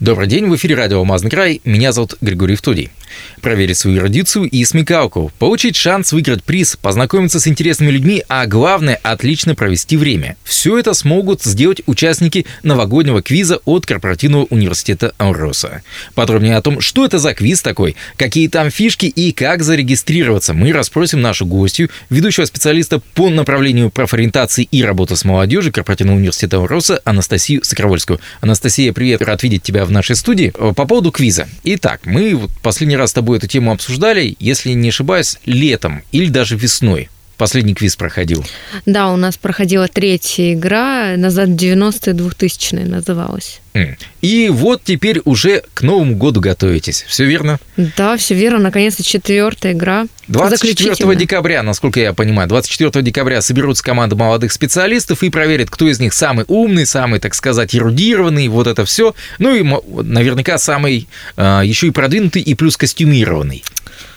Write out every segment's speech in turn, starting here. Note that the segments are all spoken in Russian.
Добрый день, в эфире радио «Алмазный край». Меня зовут Григорий Втодий. Проверить свою эрудицию и смекалку, получить шанс выиграть приз, познакомиться с интересными людьми, а главное – отлично провести время. Все это смогут сделать участники новогоднего квиза от Корпоративного университета Ауроса. Подробнее о том, что это за квиз такой, какие там фишки и как зарегистрироваться, мы расспросим нашу гостью, ведущего специалиста по направлению профориентации и работы с молодежью Корпоративного университета Ауроса Анастасию Сокровольскую. Анастасия, привет, рад видеть тебя в нашей студии. Э, по поводу квиза. Итак, мы вот последний раз с тобой эту тему обсуждали, если не ошибаюсь, летом или даже весной. Последний квиз проходил. Да, у нас проходила третья игра, назад 90-е 2000-е называлась. И вот теперь уже к Новому году готовитесь, все верно? Да, все верно, наконец-то четвертая игра. 24 декабря, насколько я понимаю, 24 декабря соберутся команды молодых специалистов и проверят, кто из них самый умный, самый, так сказать, эрудированный, вот это все. Ну и наверняка самый а, еще и продвинутый и плюс костюмированный.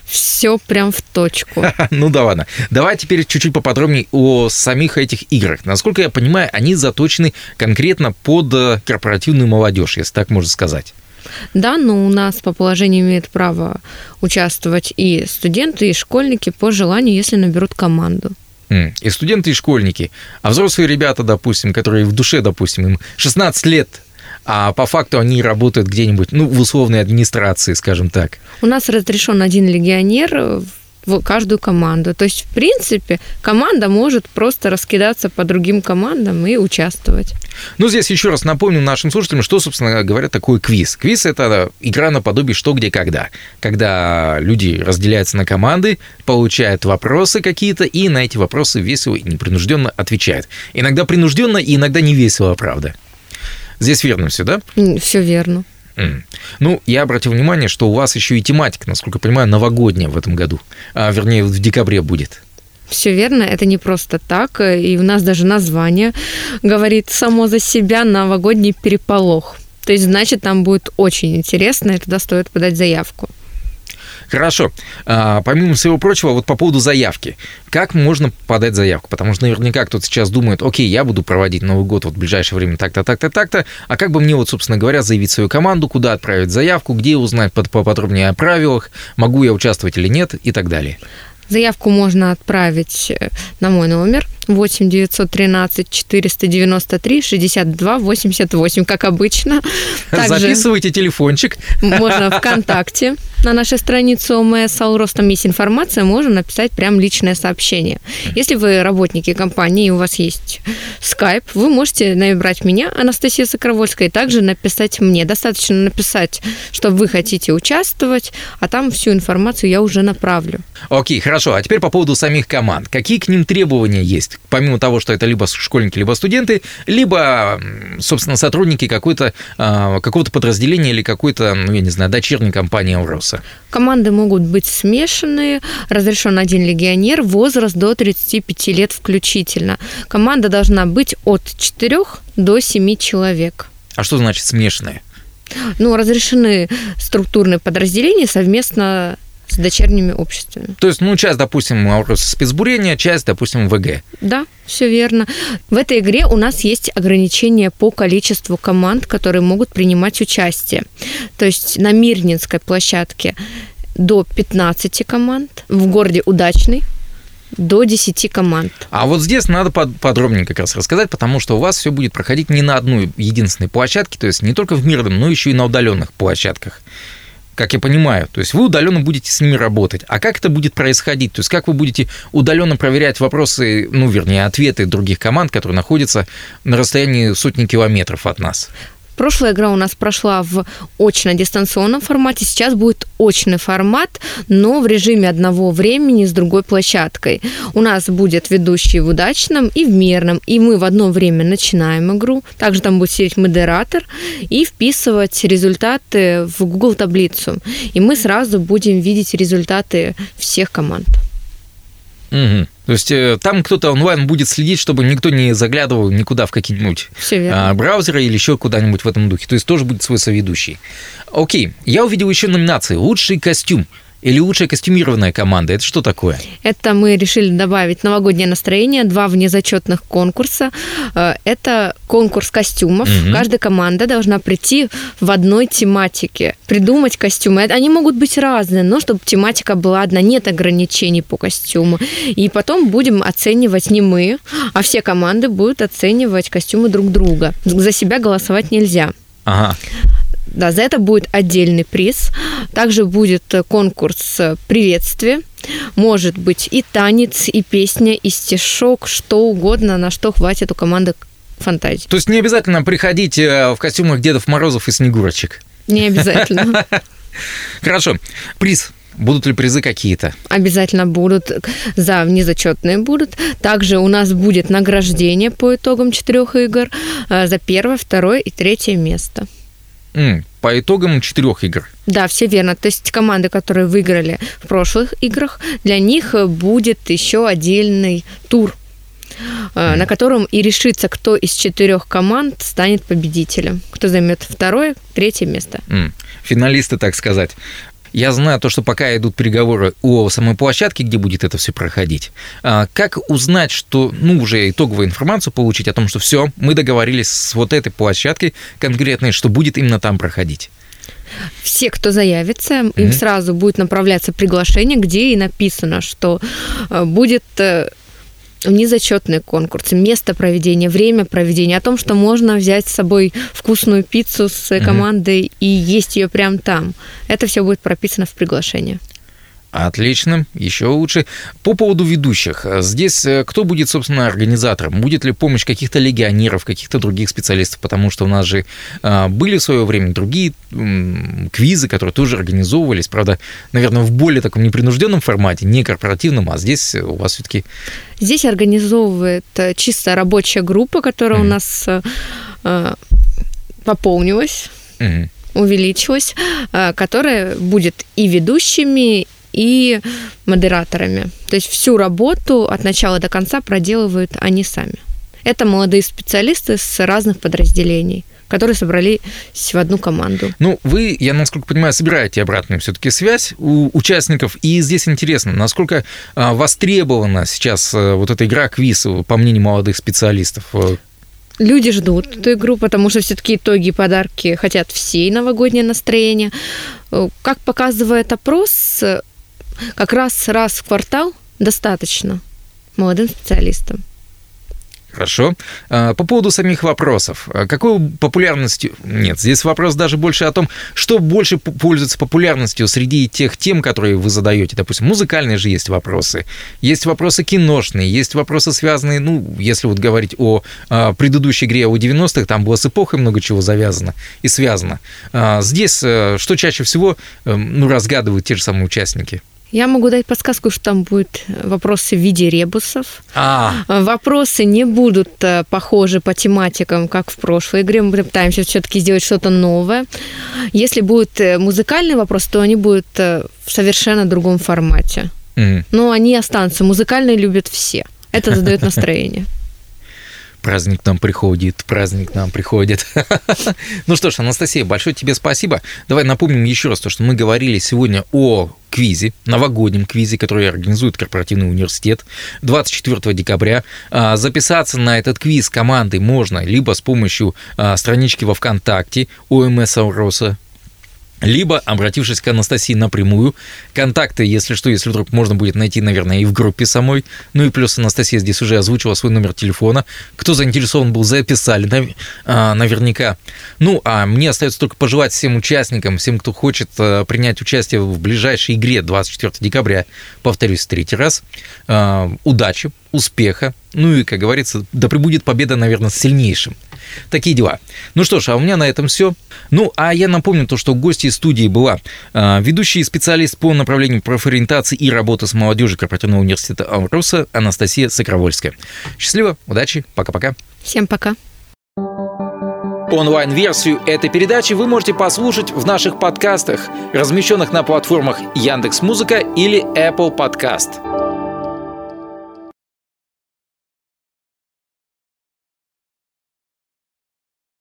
Все прям в точку. ну да ладно. Давай теперь чуть-чуть поподробнее о самих этих играх. Насколько я понимаю, они заточены конкретно под э, корпоративную молодежь, если так можно сказать. Да, но у нас по положению имеют право участвовать и студенты, и школьники по желанию, если наберут команду. И студенты, и школьники. А взрослые ребята, допустим, которые в душе, допустим, им 16 лет, а по факту они работают где-нибудь, ну, в условной администрации, скажем так. У нас разрешен один легионер в каждую команду. То есть, в принципе, команда может просто раскидаться по другим командам и участвовать. Ну, здесь еще раз напомню нашим слушателям, что, собственно говоря, такое квиз. Квиз – это игра наподобие «что, где, когда». Когда люди разделяются на команды, получают вопросы какие-то, и на эти вопросы весело и непринужденно отвечают. Иногда принужденно и иногда не весело, правда. Здесь верно все, да? Все верно. Mm. Ну, я обратил внимание, что у вас еще и тематика, насколько я понимаю, новогодняя в этом году. А, вернее, в декабре будет. Все верно, это не просто так. И у нас даже название говорит само за себя новогодний переполох. То есть, значит, там будет очень интересно, и туда стоит подать заявку. Хорошо. А, помимо всего прочего, вот по поводу заявки. Как можно подать заявку? Потому что наверняка кто-то сейчас думает, окей, я буду проводить Новый год вот в ближайшее время так-то, так-то, так-то. А как бы мне вот, собственно говоря, заявить свою команду, куда отправить заявку, где узнать поподробнее о правилах, могу я участвовать или нет и так далее? Заявку можно отправить э, на мой номер 8 913 493 62 88, как обычно. Также Записывайте телефончик. Можно ВКонтакте на нашей странице ОМС «Алрос», там есть информация, можно написать прям личное сообщение. Если вы работники компании, и у вас есть скайп, вы можете набрать меня, Анастасия Сокровольская, и также написать мне. Достаточно написать, что вы хотите участвовать, а там всю информацию я уже направлю. Окей, хорошо. А теперь по поводу самих команд. Какие к ним требования есть? Помимо того, что это либо школьники, либо студенты, либо, собственно, сотрудники какой-то, а, какого-то подразделения или какой-то, ну, я не знаю, дочерней компании «Ауроса». Команды могут быть смешанные, разрешен один легионер, возраст до 35 лет включительно. Команда должна быть от 4 до 7 человек. А что значит смешанные? Ну, разрешены структурные подразделения совместно с дочерними обществами. То есть, ну, часть, допустим, вопросы спецбурения, часть, допустим, ВГ. Да, все верно. В этой игре у нас есть ограничения по количеству команд, которые могут принимать участие. То есть на Мирнинской площадке до 15 команд, в городе Удачный до 10 команд. А вот здесь надо подробнее как раз рассказать, потому что у вас все будет проходить не на одной единственной площадке, то есть не только в мирном, но еще и на удаленных площадках как я понимаю. То есть вы удаленно будете с ними работать. А как это будет происходить? То есть как вы будете удаленно проверять вопросы, ну, вернее, ответы других команд, которые находятся на расстоянии сотни километров от нас? Прошлая игра у нас прошла в очно-дистанционном формате, сейчас будет очный формат, но в режиме одного времени с другой площадкой. У нас будет ведущий в удачном и в мирном, и мы в одно время начинаем игру. Также там будет сидеть модератор и вписывать результаты в Google таблицу. И мы сразу будем видеть результаты всех команд. Угу. То есть э, там кто-то онлайн будет следить, чтобы никто не заглядывал никуда в какие-нибудь а, браузеры или еще куда-нибудь в этом духе. То есть тоже будет свой соведущий. Окей, я увидел еще номинации «Лучший костюм» или «Лучшая костюмированная команда». Это что такое? Это мы решили добавить новогоднее настроение, два внезачетных конкурса. Э, Это конкурс костюмов. Мгм. Каждая команда должна прийти в одной тематике, придумать костюмы. Это- Они могут быть разные, но чтобы тематика была одна, нет ограничений по костюму. И потом будем оценивать не мы, а все команды будут оценивать костюмы друг друга. За себя голосовать нельзя. Ага. Да, за это будет отдельный приз. Также будет э, конкурс э, приветствия. Может быть и танец, и песня, и стишок, что угодно, на что хватит у команды фантазии. То есть не обязательно приходить э, в костюмах Дедов Морозов и Снегурочек. Не обязательно. Хорошо. Приз. Будут ли призы какие-то? Обязательно будут, за внезачетные будут. Также у нас будет награждение по итогам четырех игр за первое, второе и третье место. По итогам четырех игр. Да, все верно. То есть команды, которые выиграли в прошлых играх, для них э, будет еще отдельный тур, э, на котором и решится, кто из четырех команд станет победителем, кто займет второе, третье место. М, Финалисты, так сказать. Я знаю то, что пока идут переговоры о самой площадке, где будет это все проходить. А Как узнать, что, ну, уже итоговую информацию получить о том, что все, мы договорились с вот этой площадкой конкретной, что будет именно там проходить? Все, кто заявится, Мгм. им сразу будет направляться приглашение, где и написано, что э, будет э, незачетный конкурс, место проведения, время проведения, о том, что можно взять с собой вкусную пиццу с командой и есть ее прямо там. Это все будет прописано в приглашении. Отлично, еще лучше. По поводу ведущих. Здесь э, кто будет, собственно, организатором? Будет ли помощь каких-то легионеров, каких-то других специалистов? Потому что у нас же а, были в свое время другие квизы, которые тоже организовывались, правда, наверное, в более таком непринужденном формате, не корпоративном, а здесь у вас все-таки Здесь организовывает э, чисто рабочая группа, которая у Мгм. нас э, э, пополнилась, Мгм. увеличилась, э, которая будет и ведущими, и модераторами. То есть всю работу от начала до конца проделывают они сами. Это молодые специалисты с разных подразделений, которые собрались в одну команду. Ну, вы, я насколько понимаю, собираете обратную все-таки связь у участников, и здесь интересно, насколько а, востребована сейчас а, вот эта игра квиз, по мнению молодых специалистов. Э, Люди ждут эту игру, потому что все-таки итоги и подарки хотят все, новогоднее настроение. Э, Как показывает опрос, э, как раз раз в квартал достаточно молодым специалистам. Хорошо. А, По поводу самих вопросов. А Какой популярностью... Нет, здесь вопрос даже больше о том, что больше пользуется популярностью среди тех тем, которые вы задаете. Допустим, музыкальные же есть вопросы, есть вопросы киношные, есть вопросы, связанные, ну, если вот говорить о а, предыдущей игре о 90-х, там было с эпохой много чего завязано и связано. Здесь э, что чаще всего эм, ну, разгадывают те же самые участники? Я могу дать подсказку, что там будут вопросы в виде ребусов. А, Э, Вопросы не будут э, похожи по тематикам, как в прошлой игре. Мы пытаемся все-таки сделать что-то новое. Если будет э, музыкальный вопрос, то они будут э, в совершенно другом формате. мгм. Но они останутся. Музыкальные любят все. Это задает настроение. Праздник нам приходит, праздник нам приходит. Ну что ж, Анастасия, большое тебе спасибо. Давай напомним еще раз то, что мы говорили сегодня о квизе, новогоднем квизе, который организует корпоративный университет 24 декабря. А, Записаться на этот квиз командой можно либо с помощью а, странички во ВКонтакте ОМС Ауроса, либо обратившись к Анастасии напрямую. Контакты, если что, если вдруг можно будет найти, наверное, и в группе самой. Ну и плюс Анастасия здесь уже озвучила свой номер телефона. Кто заинтересован был, записали а, наверняка. Ну, а мне остается только пожелать всем участникам, всем, кто хочет а, принять участие в ближайшей игре 24 декабря, повторюсь третий раз, а, удачи, успеха, ну и, как говорится, да пребудет победа, наверное, с сильнейшим. Такие дела. Ну что ж, а у меня на этом все. Ну, а я напомню то, что гостьей студии была а, ведущий специалист по направлению профориентации и работы с молодежью корпоративного университета Амруса Анастасия Сокровольская. Счастливо, удачи, пока-пока. Всем пока. Онлайн-версию этой передачи вы можете послушать в наших подкастах, размещенных на платформах Яндекс.Музыка или Apple Podcast.